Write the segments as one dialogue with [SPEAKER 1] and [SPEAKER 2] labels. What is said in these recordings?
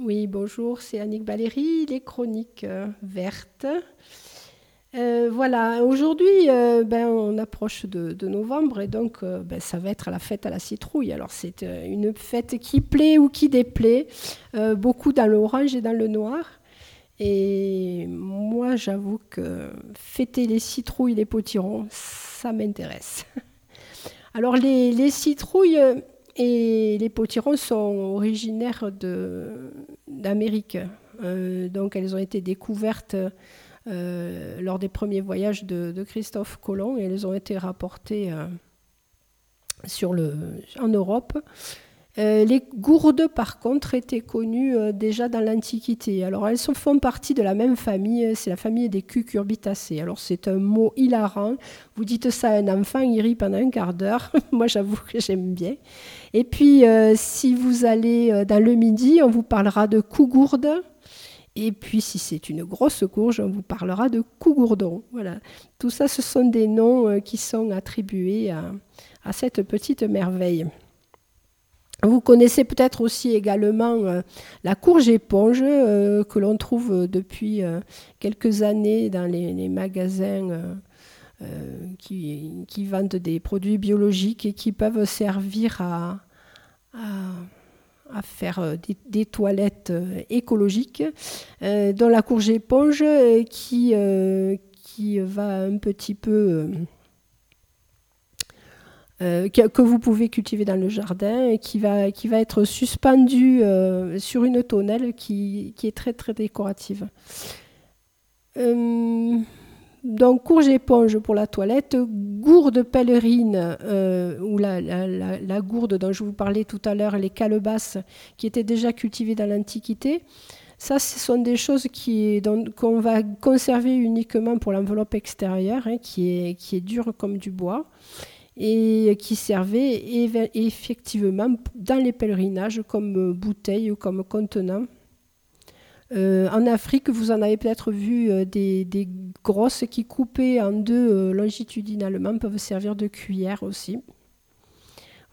[SPEAKER 1] Oui, bonjour, c'est Annick Valéry, les chroniques euh, vertes. Euh, voilà, aujourd'hui, euh, ben, on approche de, novembre et donc ben, ça va être la fête à la citrouille. Alors c'est une fête qui plaît ou qui déplaît, beaucoup dans l'orange et dans le noir. Et moi, j'avoue que fêter les citrouilles, les potirons, ça m'intéresse. Alors les, citrouilles et les potirons sont originaires d'Amérique. Euh, donc elles ont été découvertes euh, lors des premiers voyages de, Christophe Colomb et elles ont été rapportées euh, en Europe. Euh, les gourdes, par contre, étaient connues euh, déjà dans l'Antiquité. Alors, elles font partie de la même famille, euh, c'est la famille des cucurbitacées. Alors, c'est un mot hilarant. Vous dites ça à un enfant, il rit pendant un quart d'heure. Moi, j'avoue que j'aime bien. Et puis, si vous allez dans le midi, on vous parlera de cougourde. Et puis, si c'est une grosse courge, on vous parlera de cougourdon. Voilà. Tout ça, ce sont des noms qui sont attribués à cette petite merveille. Vous connaissez peut-être aussi également euh, la courge éponge euh, que l'on trouve depuis euh, quelques années dans les, magasins qui, vendent des produits biologiques et qui peuvent servir à, faire des, toilettes écologiques, dont la courge éponge qui va un petit peu euh, que, vous pouvez cultiver dans le jardin et qui va, qui va être suspendu euh, sur une tonnelle qui, qui, est très très décorative. Euh, donc courge éponge pour la toilette, gourde pèlerine ou la, la, la, gourde dont je vous parlais tout à l'heure, les calebasses qui étaient déjà cultivées dans l'Antiquité. Ça, ce sont des choses qu'on va conserver uniquement pour l'enveloppe extérieure, hein, qui, est, qui est dure comme du bois et qui servait effectivement dans les pèlerinages comme bouteille ou comme contenant. Euh, en Afrique, vous en avez peut-être vu euh, des, grosses qui coupées en deux euh, longitudinalement peuvent servir de cuillère aussi.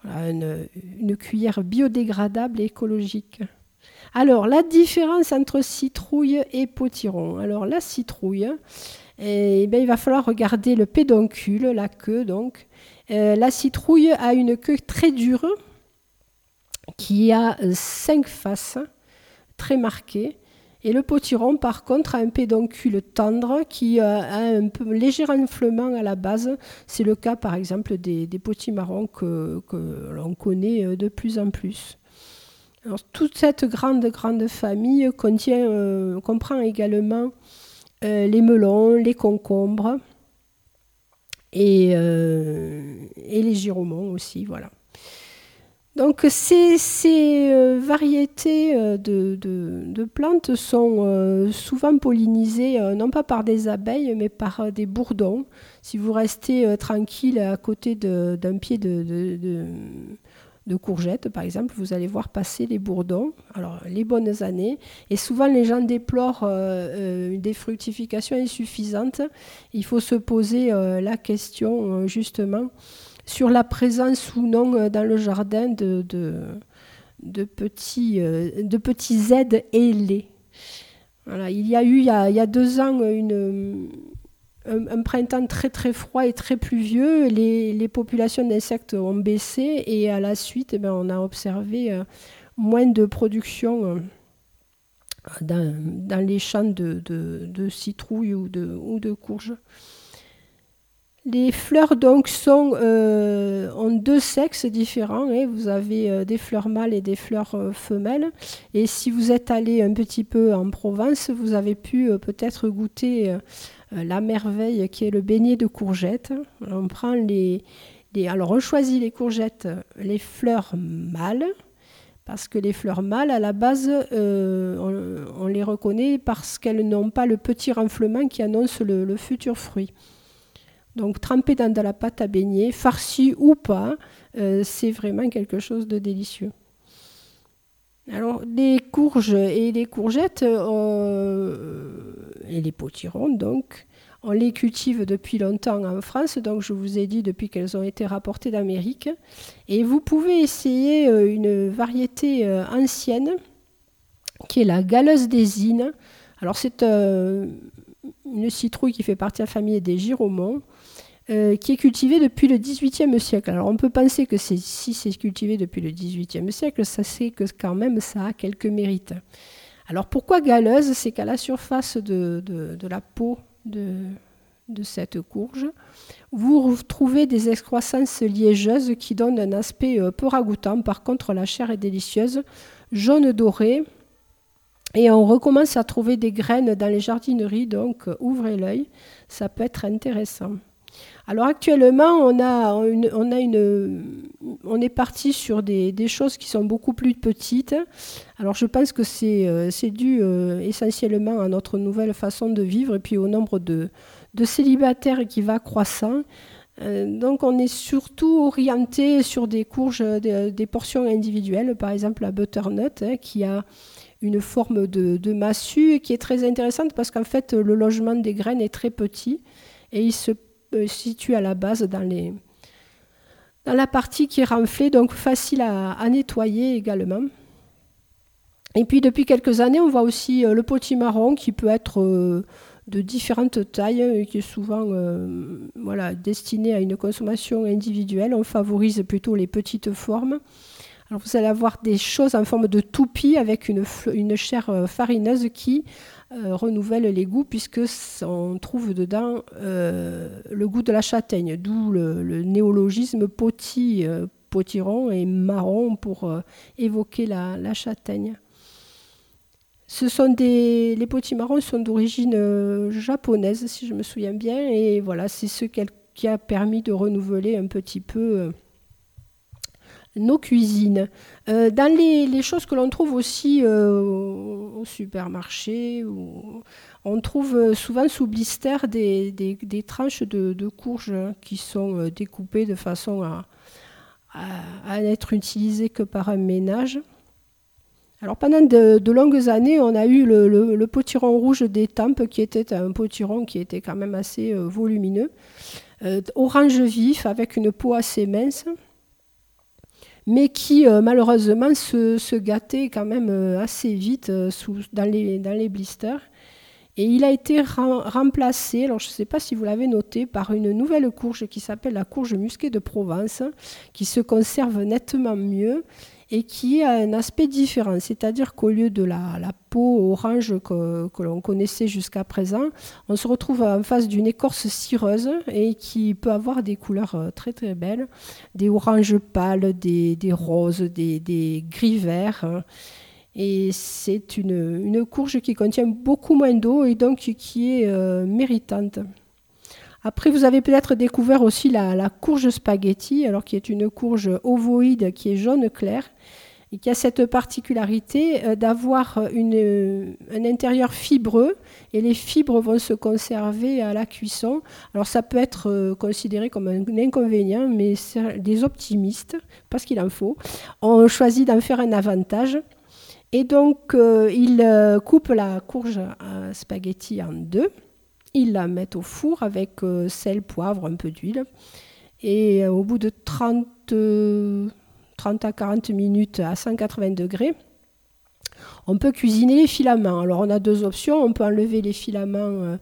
[SPEAKER 1] une, cuillère biodégradable et écologique. Alors, la différence entre citrouille et potiron. Alors, la citrouille, eh bien, il va falloir regarder le pédoncule, la queue donc. Euh, la citrouille a une queue très dure qui a euh, cinq faces très marquées. Et le potiron, par contre, a un pédoncule tendre qui euh, a un léger enflement à la base. C'est le cas, par exemple, des, des potimarrons que, l'on connaît de plus en plus. toute cette grande, grande famille comprend également les melons, les concombres, euh, et, les giromons aussi. Voilà. Donc ces, euh, variétés euh, de, plantes sont souvent pollinisées non pas par des abeilles mais par des bourdons. Si vous restez tranquille à côté d'un pied de, de courgettes, par exemple, vous allez voir passer les bourdons, alors les bonnes années. Et souvent, les gens déplorent euh, euh, des fructifications insuffisantes. Il faut se poser euh, la question, justement, sur la présence ou non dans le jardin de, petits, de petits aides ailés. Voilà, il y a eu, il y a deux ans, une un, printemps très très froid et très pluvieux, les, populations d'insectes ont baissé et à la suite, eh ben, on a observé euh, moins de production euh, dans, les champs de, citrouilles ou de, ou de courges. Les fleurs donc sont euh, en deux sexes différents. Hein. Vous avez des fleurs mâles et des fleurs femelles. Et si vous êtes allé un petit peu en Provence, vous avez pu peut-être goûter euh, la merveille qui est le beignet de courgettes. On prend les, alors on choisit les courgettes, les fleurs mâles, parce que les fleurs mâles, à la base, euh, on, les reconnaît parce qu'elles n'ont pas le petit renflement qui annonce le, futur fruit. Donc trempé dans de la pâte à beignet, farci ou pas, euh, c'est vraiment quelque chose de délicieux. Alors les courges et les courgettes et les potirons, donc, on les cultive depuis longtemps en France, donc je vous ai dit depuis qu'elles ont été rapportées d'Amérique. Et vous pouvez essayer euh, une variété euh, ancienne qui est la galeuse d'ésine. Alors c'est une citrouille qui fait partie de la famille des gyromons. Euh, qui est cultivé depuis le XVIIIe siècle. Alors on peut penser que si c'est cultivé depuis le XVIIIe siècle, ça c'est que quand même ça a quelques mérites. Alors pourquoi galeuse C'est qu'à la surface de, la peau de, cette courge, vous trouvez des excroissances liégeuses qui donnent un aspect euh, peu ragoûtant. Par contre, la chair est délicieuse, jaune doré. Et on recommence à trouver des graines dans les jardineries, donc euh, ouvrez l'œil, ça peut être intéressant. Alors actuellement, on, a on, a une, on est parti sur des, choses qui sont beaucoup plus petites. Alors je pense que c'est euh, dû euh, essentiellement à notre nouvelle façon de vivre et puis au nombre de, célibataires qui va croissant. Euh, donc on est surtout orienté sur des courges, des, portions individuelles, par exemple la butternut hein, qui a une forme de, de, massue qui est très intéressante parce qu'en fait le logement des graines est très petit et il se situe à la base dans, les, dans la partie qui est renflée, donc facile à, nettoyer également. Et puis depuis quelques années, on voit aussi euh, le potimarron qui peut être euh, de différentes tailles, qui est souvent voilà, destiné à une consommation individuelle. On favorise plutôt les petites formes. Alors vous allez avoir des choses en forme de toupie avec une, une chair farineuse qui euh, renouvelle les goûts puisque on trouve dedans euh, le goût de la châtaigne, d'où le, néologisme poti, euh, potiron et marron pour évoquer la, châtaigne. Ce sont des, les potimarrons sont d'origine japonaise, si je me souviens bien, et voilà, c'est ce qui a permis de renouveler un petit peu nos cuisines. Euh, dans les, choses que l'on trouve aussi euh, au supermarché, on trouve euh, souvent sous blister des, tranches de, courges qui sont découpées de façon à, à, n'être utilisées que par un ménage. Alors pendant de, longues années, on a eu le, potiron rouge des tempes, qui était un potiron qui était quand même assez volumineux, orange vif avec une peau assez mince mais qui euh, malheureusement se, gâtait quand même euh, assez vite euh, dans, les, blisters. Et il a été remplacé, alors je ne sais pas si vous l'avez noté, par une nouvelle courge qui s'appelle la courge musquée de Provence, qui se conserve nettement mieux et qui a un aspect différent. C'est-à-dire qu'au lieu de la, peau orange que, l'on connaissait jusqu'à présent, on se retrouve en face d'une écorce cireuse et qui peut avoir des couleurs euh, très très belles, des oranges pâles, des, roses, des, gris verts. Et c'est une, courge qui contient beaucoup moins d'eau et donc qui est euh, méritante. Après, vous avez peut-être découvert aussi la, courge spaghetti, alors qui est une courge ovoïde qui est jaune clair et qui a cette particularité euh, d'avoir un intérieur fibreux et les fibres vont se conserver à la cuisson. Alors ça peut être euh, considéré comme un inconvénient, mais des optimistes, parce qu'il en faut, ont choisi d'en faire un avantage. Et donc, euh, ils coupent la courge spaghetti en deux ils la mettent au four avec euh, sel, poivre, un peu d'huile. Et euh, au bout de 30, 30 euh, à 40 minutes à 180 degrés, on peut cuisiner les filaments. Alors on a deux options. On peut enlever les filaments,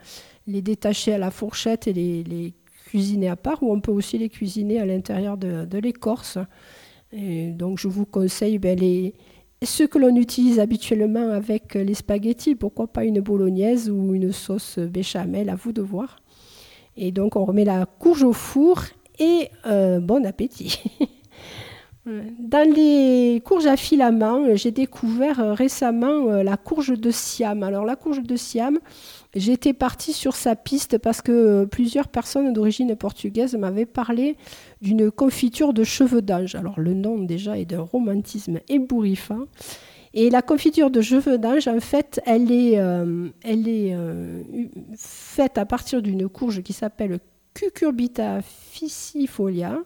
[SPEAKER 1] les détacher à la fourchette et les, cuisiner à part, ou on peut aussi les cuisiner à l'intérieur de, l'écorce. donc je vous conseille ben, les, ce que l'on utilise habituellement avec les spaghettis, pourquoi pas une bolognaise ou une sauce béchamel, à vous de voir. Et donc on remet la courge au four et euh, bon appétit. Dans les courges à filaments, j'ai découvert euh, récemment euh, la courge de Siam. Alors la courge de Siam, j'étais partie sur sa piste parce que plusieurs personnes d'origine portugaise m'avaient parlé d'une confiture de cheveux d'ange. Alors le nom déjà est d'un romantisme ébouriffant. Et la confiture de cheveux d'ange, en fait, elle est, euh, elle est euh, faite à partir d'une courge qui s'appelle Cucurbita ficifolia,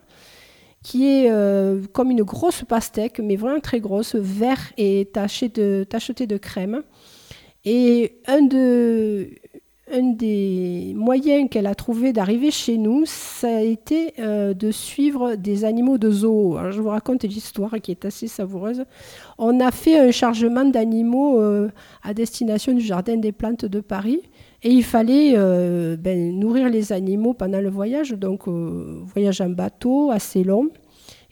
[SPEAKER 1] qui est euh, comme une grosse pastèque, mais vraiment très grosse, vert et tachetée de, de crème. Et un des moyens qu'elle a trouvé d'arriver chez nous, ça a été euh, de suivre des animaux de zoo. je vous raconte l'histoire qui est assez savoureuse. On a fait un chargement d'animaux euh, à destination du Jardin des plantes de Paris. Et il fallait euh, ben, nourrir les animaux pendant le voyage, donc voyage en bateau assez long.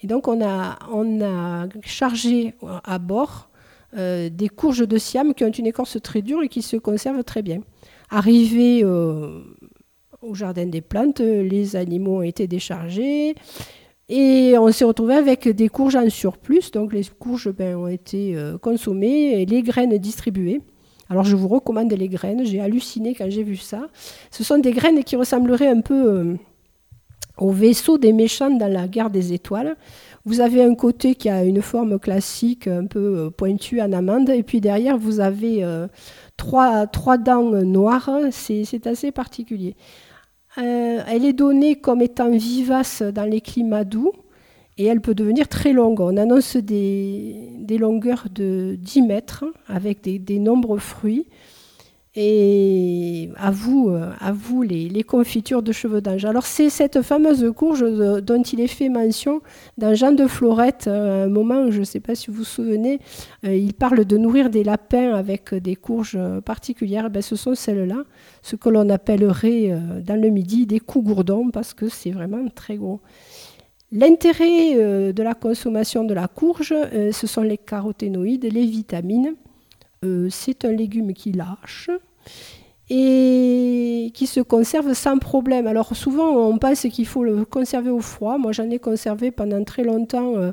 [SPEAKER 1] Et donc on a, chargé à bord des courges de Siam qui ont une écorce très dure et qui se conservent très bien. Arrivé euh, au jardin des plantes, les animaux ont été déchargés et on s'est retrouvé avec des courges en surplus. Donc les courges ben, ont été euh, consommées et les graines distribuées. Alors je vous recommande les graines, j'ai halluciné quand j'ai vu ça. Ce sont des graines qui ressembleraient un peu euh, au vaisseau des méchants dans la guerre des étoiles. Vous avez un côté qui a une forme classique, un peu pointue en amande, et puis derrière vous avez trois, trois dents noires, c'est assez particulier. Euh, elle est donnée comme étant vivace dans les climats doux et elle peut devenir très longue. On annonce des, longueurs de 10 mètres avec des, nombreux fruits. Et à vous, euh, à vous les, confitures de cheveux d'ange. Alors c'est cette fameuse courge dont il est fait mention dans Jean de Florette, euh, un moment, je ne sais pas si vous vous souvenez, euh, il parle de nourrir des lapins avec des courges particulières. Ben, ce sont celles-là, ce que l'on appellerait dans le midi des coups gourdons, parce que c'est vraiment très gros. L'intérêt de la consommation de la courge, ce sont les caroténoïdes, les vitamines. c'est un légume qui lâche, et qui se conserve sans problème. Alors souvent on pense qu'il faut le conserver au froid. Moi j'en ai conservé pendant très longtemps euh,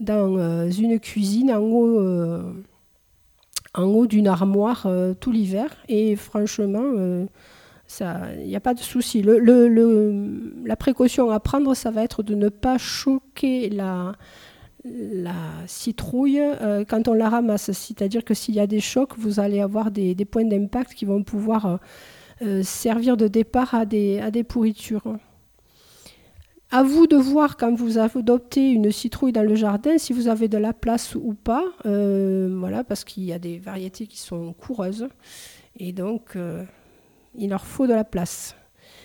[SPEAKER 1] dans euh, une cuisine en haut, euh, en haut d'une armoire tout l'hiver et franchement il n'y a pas de souci. la précaution à prendre ça va être de ne pas choquer la, citrouille euh, quand on la ramasse. C'est-à-dire que s'il y a des chocs, vous allez avoir des, points d'impact qui vont pouvoir euh, euh, servir de départ à des, à des pourritures. À vous de voir quand vous adoptez une citrouille dans le jardin si vous avez de la place ou pas. voilà, parce qu'il y a des variétés qui sont coureuses et donc il leur faut de la place.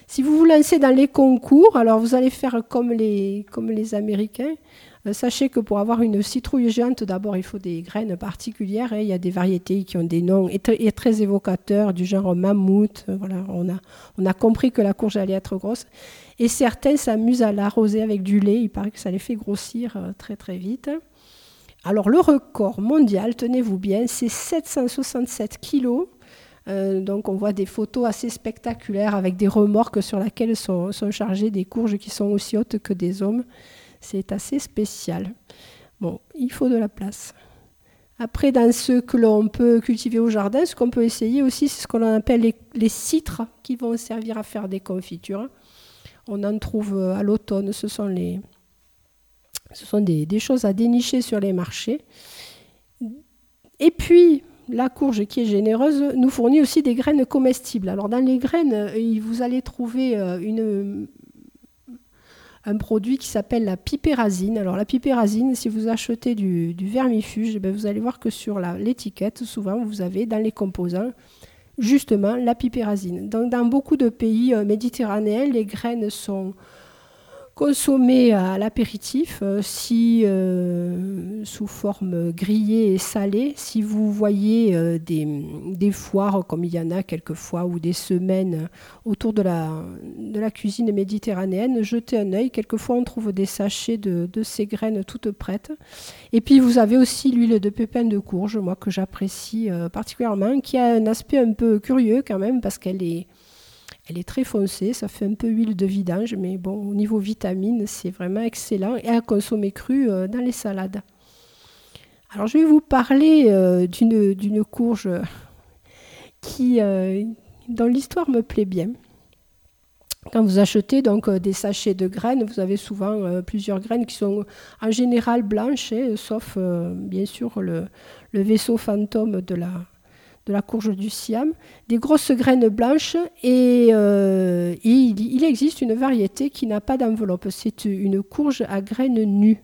[SPEAKER 1] Si vous vous lancez dans les concours, alors vous allez faire comme les, Américains. Euh, sachez que pour avoir une citrouille géante, d'abord il faut des graines particulières. Hein. Il y a des variétés qui ont des noms et, très évocateurs, du genre mammouth. Euh, voilà, on, a, on a compris que la courge allait être grosse. Et certains s'amusent à l'arroser avec du lait. Il paraît que ça les fait grossir euh, très très vite. Alors le record mondial, tenez-vous bien, c'est 767 kilos. Donc on voit des photos assez spectaculaires avec des remorques sur lesquelles sont, chargées des courges qui sont aussi hautes que des hommes. C'est assez spécial. Bon, il faut de la place. Après, dans ce que l'on peut cultiver au jardin, ce qu'on peut essayer aussi, c'est ce qu'on appelle les, citres qui vont servir à faire des confitures. On en trouve euh, à l'automne. Ce sont, des, choses à dénicher sur les marchés. Et puis, la courge qui est généreuse nous fournit aussi des graines comestibles. Alors, dans les graines, euh, vous allez trouver euh, un produit qui s'appelle la pipérazine. Alors la pipérazine, si vous achetez du, vermifuge, eh ben, vous allez voir que sur l'étiquette, souvent vous avez dans les composants justement la pipérazine. Donc dans beaucoup de pays euh, méditerranéens, les graines sont consommer à l'apéritif, euh, si euh, sous forme grillée et salée, si vous voyez euh, des, foires comme il y en a quelquefois ou des semaines autour de la, cuisine méditerranéenne, jetez un œil. Quelquefois on trouve des sachets de, ces graines toutes prêtes. Et puis vous avez aussi l'huile de pépins de courge, moi que j'apprécie particulièrement, qui a un aspect un peu curieux quand même parce qu'elle est elle est très foncée, ça fait un peu huile de vidange, mais bon, au niveau vitamine, c'est vraiment excellent et à consommer cru euh, dans les salades. Alors je vais vous parler euh, d'une courge qui, euh, dans l'histoire me plaît bien. Quand vous achetez donc des sachets de graines, vous avez souvent plusieurs graines qui sont en général blanches, hein, sauf bien sûr le, vaisseau fantôme de la, de la courge du Siam, des grosses graines blanches et, euh, il, existe une variété qui n'a pas d'enveloppe. C'est une courge à graines nues.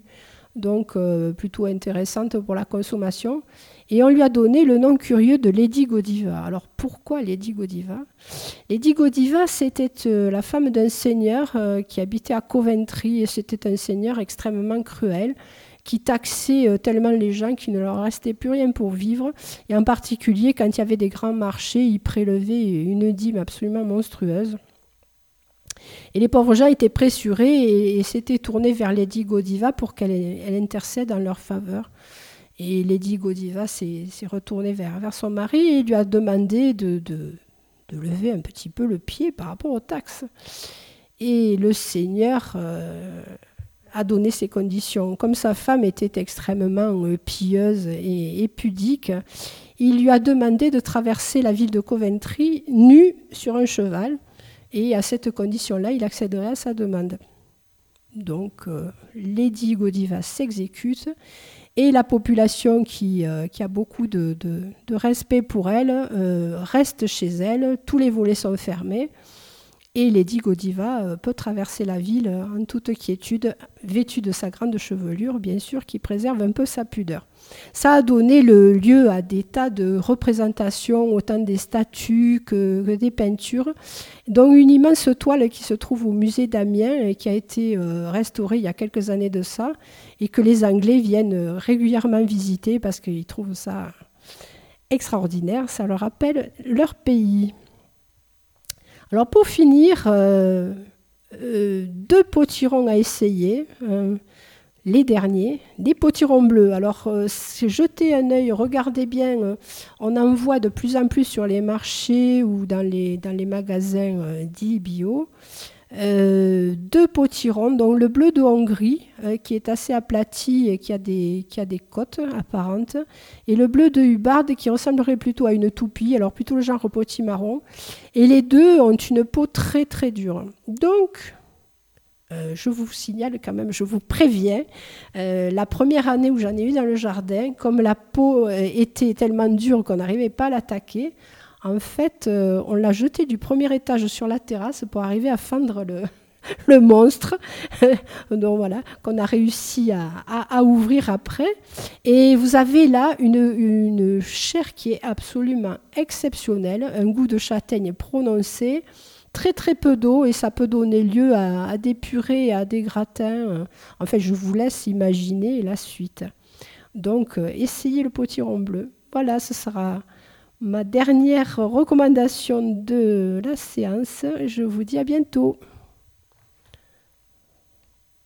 [SPEAKER 1] donc plutôt intéressante pour la consommation. Et on lui a donné le nom curieux de Lady Godiva. Alors pourquoi Lady Godiva? Lady Godiva, c'était la femme d'un seigneur qui habitait à Coventry, et c'était un seigneur extrêmement cruel qui taxait euh, tellement les gens qu'il ne leur restait plus rien pour vivre. Et en particulier, quand il y avait des grands marchés, il prélevait une dîme absolument monstrueuse. Et les pauvres gens étaient pressurés et, s'étaient tournés vers Lady Godiva pour qu'elle intercède en leur faveur. Et Lady Godiva s'est retournée vers, vers, son mari et lui a demandé de, de, lever un petit peu le pied par rapport aux taxes. Et le Seigneur euh, a donné ces conditions. Comme sa femme était extrêmement euh, pieuse et, pudique, il lui a demandé de traverser la ville de Coventry nue sur un cheval, et à cette condition-là, il accéderait à sa demande. Donc, euh, Lady Godiva s'exécute, et la population qui, euh, a beaucoup de, respect pour elle reste chez elle, tous les volets sont fermés. Et Lady Godiva euh, peut traverser la ville en toute quiétude, vêtue de sa grande chevelure, bien sûr, qui préserve un peu sa pudeur. Ça a donné le lieu à des tas de représentations, autant des statues que, des peintures, dont une immense toile qui se trouve au musée d'Amiens et qui a été euh, restaurée il y a quelques années de ça, et que les Anglais viennent régulièrement visiter parce qu'ils trouvent ça extraordinaire, ça leur rappelle leur pays. Alors pour finir, euh, euh, deux potirons à essayer. Euh, les derniers, des potirons bleus. Alors, jetez un œil, regardez bien, on en voit de plus en plus sur les marchés ou dans les, dans les magasins dits bio. Euh, deux potirons, donc le bleu de Hongrie, euh, qui est assez aplati et qui a, des, qui a des côtes apparentes, et le bleu de Hubbard, qui ressemblerait plutôt à une toupie, alors plutôt le genre potimarron. Et les deux ont une peau très très dure. Donc, euh, je vous signale quand même, je vous préviens, la première année où j'en ai eu dans le jardin, comme la peau était tellement dure qu'on n'arrivait pas à l'attaquer, en fait, euh, on l'a jeté du premier étage sur la terrasse pour arriver à fendre le, monstre, donc voilà, qu'on a réussi à, ouvrir après. Et vous avez là une, chair qui est absolument exceptionnelle, un goût de châtaigne prononcé, très très peu d'eau et ça peut donner lieu à, des purées, à des gratins. En fait, je vous laisse imaginer la suite. Donc, euh, essayez le potiron bleu. Voilà, ce sera ma dernière recommandation de la séance. Je vous dis à bientôt.